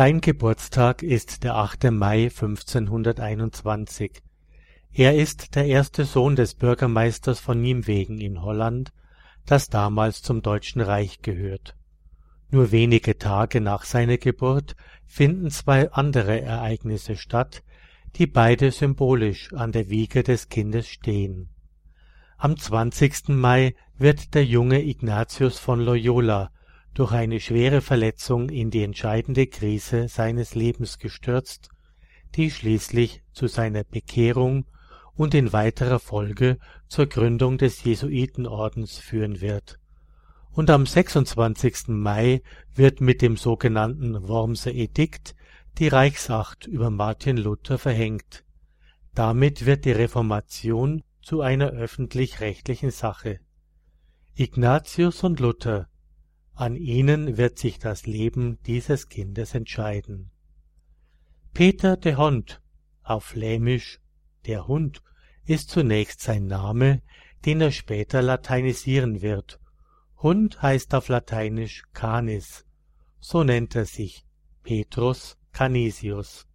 Sein Geburtstag ist der 8. Mai 1521. Er ist der erste Sohn des Bürgermeisters von Nimwegen in Holland, das damals zum Deutschen Reich gehört. Nur wenige Tage nach seiner Geburt finden zwei andere Ereignisse statt, die beide symbolisch an der Wiege des Kindes stehen. Am 20. Mai wird der junge Ignatius von Loyola durch eine schwere Verletzung in die entscheidende Krise seines Lebens gestürzt, die schließlich zu seiner Bekehrung und in weiterer Folge zur Gründung des Jesuitenordens führen wird. Und am 26. Mai wird mit dem sogenannten Wormser Edikt die Reichsacht über Martin Luther verhängt. Damit wird die Reformation zu einer öffentlich-rechtlichen Sache. Ignatius und Luther an ihnen wird sich das Leben dieses Kindes entscheiden. Peter de Hond, auf Flämisch der Hund, ist zunächst sein Name, den er später lateinisieren wird. Hund heißt auf Lateinisch Canis, so nennt er sich Petrus Canisius.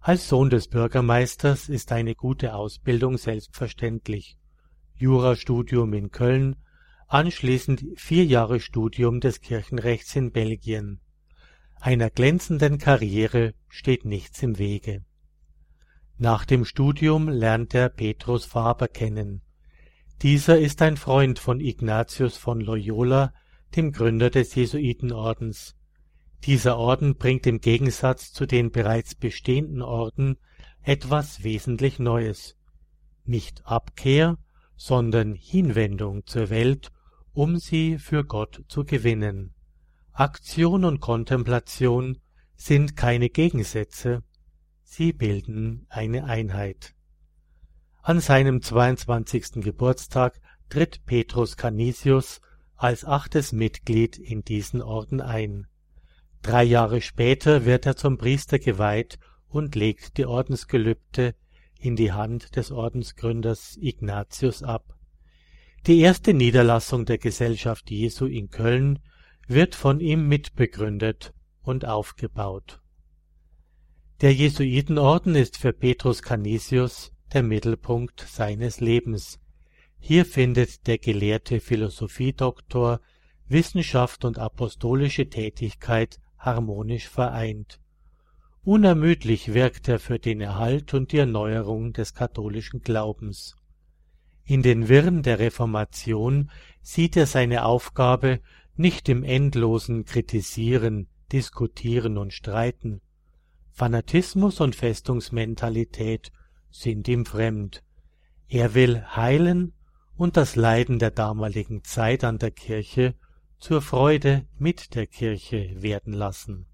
Als Sohn des Bürgermeisters ist eine gute Ausbildung selbstverständlich. Jurastudium in Köln anschließend vier Jahre Studium des Kirchenrechts in Belgien. Einer glänzenden Karriere steht nichts im Wege. Nach dem Studium lernt er Petrus Faber kennen. Dieser ist ein Freund von Ignatius von Loyola, dem Gründer des Jesuitenordens. Dieser Orden bringt im Gegensatz zu den bereits bestehenden Orden etwas wesentlich Neues. Nicht Abkehr, sondern Hinwendung zur Welt um sie für Gott zu gewinnen. Aktion und Kontemplation sind keine Gegensätze, sie bilden eine Einheit. An seinem 22. Geburtstag tritt Petrus Canisius als achtes Mitglied in diesen Orden ein. Drei Jahre später wird er zum Priester geweiht und legt die Ordensgelübde in die Hand des Ordensgründers Ignatius ab die erste Niederlassung der Gesellschaft Jesu in Köln wird von ihm mitbegründet und aufgebaut. Der Jesuitenorden ist für Petrus Canisius der Mittelpunkt seines Lebens. Hier findet der gelehrte Philosophiedoktor Wissenschaft und apostolische Tätigkeit harmonisch vereint. Unermüdlich wirkt er für den Erhalt und die Erneuerung des katholischen Glaubens. In den Wirren der Reformation sieht er seine Aufgabe nicht im endlosen Kritisieren, Diskutieren und Streiten. Fanatismus und Festungsmentalität sind ihm fremd. Er will heilen und das Leiden der damaligen Zeit an der Kirche zur Freude mit der Kirche werden lassen.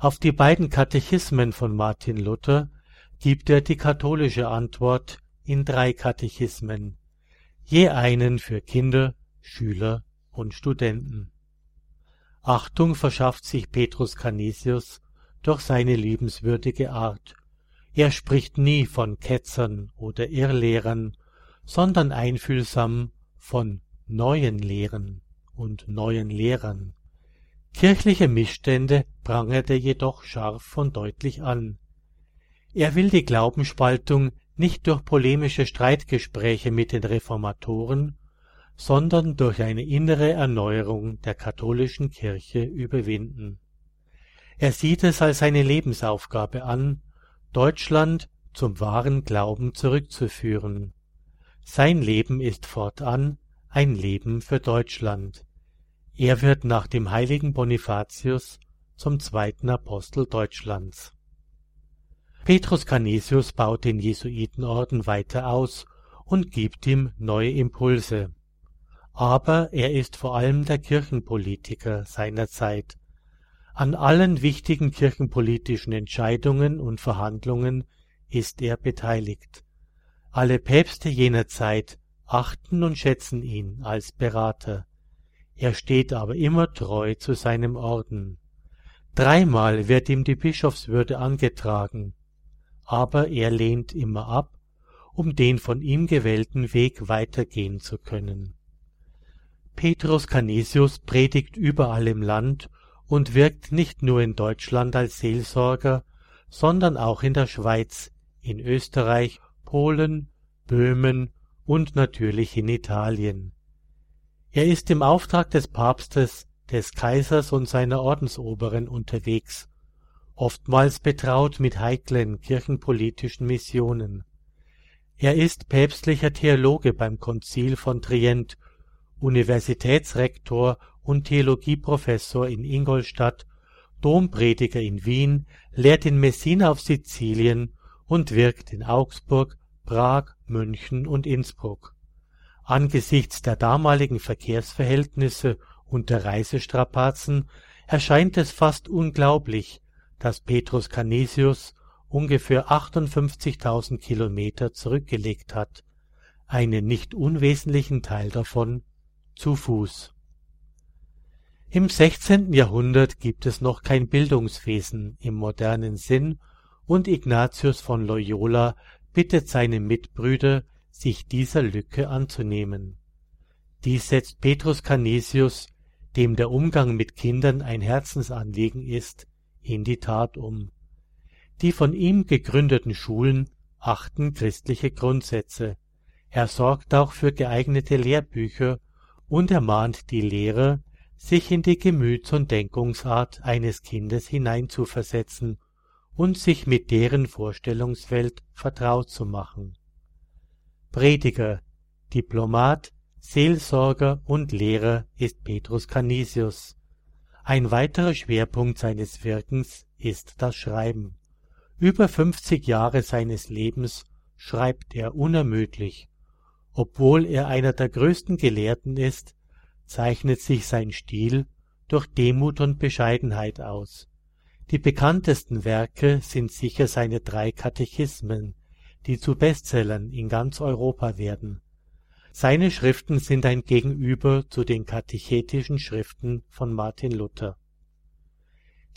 Auf die beiden Katechismen von Martin Luther gibt er die katholische Antwort in drei Katechismen, je einen für Kinder, Schüler und Studenten. Achtung verschafft sich Petrus Canisius durch seine liebenswürdige Art. Er spricht nie von Ketzern oder Irrlehrern, sondern einfühlsam von neuen Lehren und neuen Lehrern. Kirchliche Missstände prangert er jedoch scharf und deutlich an. Er will die Glaubensspaltung nicht durch polemische Streitgespräche mit den Reformatoren, sondern durch eine innere Erneuerung der katholischen Kirche überwinden. Er sieht es als seine Lebensaufgabe an, Deutschland zum wahren Glauben zurückzuführen. Sein Leben ist fortan ein Leben für Deutschland. Er wird nach dem heiligen Bonifatius zum zweiten Apostel Deutschlands. Petrus Canisius baut den Jesuitenorden weiter aus und gibt ihm neue Impulse. Aber er ist vor allem der Kirchenpolitiker seiner Zeit. An allen wichtigen kirchenpolitischen Entscheidungen und Verhandlungen ist er beteiligt. Alle Päpste jener Zeit achten und schätzen ihn als Berater. Er steht aber immer treu zu seinem Orden. Dreimal wird ihm die Bischofswürde angetragen aber er lehnt immer ab, um den von ihm gewählten Weg weitergehen zu können. Petrus Canisius predigt überall im Land und wirkt nicht nur in Deutschland als Seelsorger, sondern auch in der Schweiz, in Österreich, Polen, Böhmen und natürlich in Italien. Er ist im Auftrag des Papstes, des Kaisers und seiner Ordensoberen unterwegs, oftmals betraut mit heiklen kirchenpolitischen Missionen. Er ist päpstlicher Theologe beim Konzil von Trient, Universitätsrektor und Theologieprofessor in Ingolstadt, Domprediger in Wien, lehrt in Messina auf Sizilien und wirkt in Augsburg, Prag, München und Innsbruck. Angesichts der damaligen Verkehrsverhältnisse und der Reisestrapazen erscheint es fast unglaublich, dass Petrus Canisius ungefähr 58.000 Kilometer zurückgelegt hat, einen nicht unwesentlichen Teil davon zu Fuß. Im 16. Jahrhundert gibt es noch kein Bildungswesen im modernen Sinn und Ignatius von Loyola bittet seine Mitbrüder, sich dieser Lücke anzunehmen. Dies setzt Petrus Canisius, dem der Umgang mit Kindern ein Herzensanliegen ist, in die Tat um. Die von ihm gegründeten Schulen achten christliche Grundsätze. Er sorgt auch für geeignete Lehrbücher und ermahnt die Lehrer, sich in die Gemüts- und Denkungsart eines Kindes hineinzuversetzen und sich mit deren Vorstellungswelt vertraut zu machen. Prediger, Diplomat, Seelsorger und Lehrer ist Petrus Canisius. Ein weiterer Schwerpunkt seines Wirkens ist das Schreiben. Über fünfzig Jahre seines Lebens schreibt er unermüdlich. Obwohl er einer der größten Gelehrten ist, zeichnet sich sein Stil durch Demut und Bescheidenheit aus. Die bekanntesten Werke sind sicher seine drei Katechismen, die zu Bestsellern in ganz Europa werden. Seine Schriften sind ein Gegenüber zu den katechetischen Schriften von Martin Luther.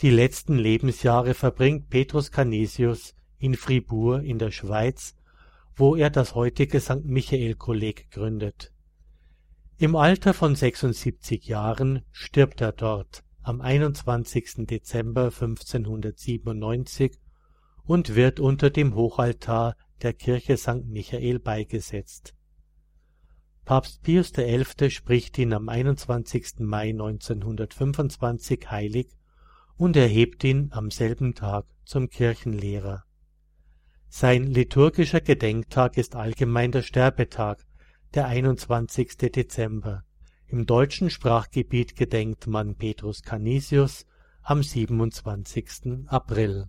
Die letzten Lebensjahre verbringt Petrus Canisius in Fribourg in der Schweiz, wo er das heutige St. Michael Kolleg gründet im Alter von 76 Jahren stirbt er dort am 21. Dezember 1597 und wird unter dem Hochaltar der Kirche St. Michael beigesetzt. Papst Pius XI. spricht ihn am 21. Mai 1925 heilig und erhebt ihn am selben Tag zum Kirchenlehrer. Sein liturgischer Gedenktag ist allgemein der Sterbetag der 21. Dezember. Im deutschen Sprachgebiet gedenkt man Petrus Canisius am 27. April.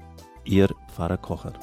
Ihr Pfarrer Kocher.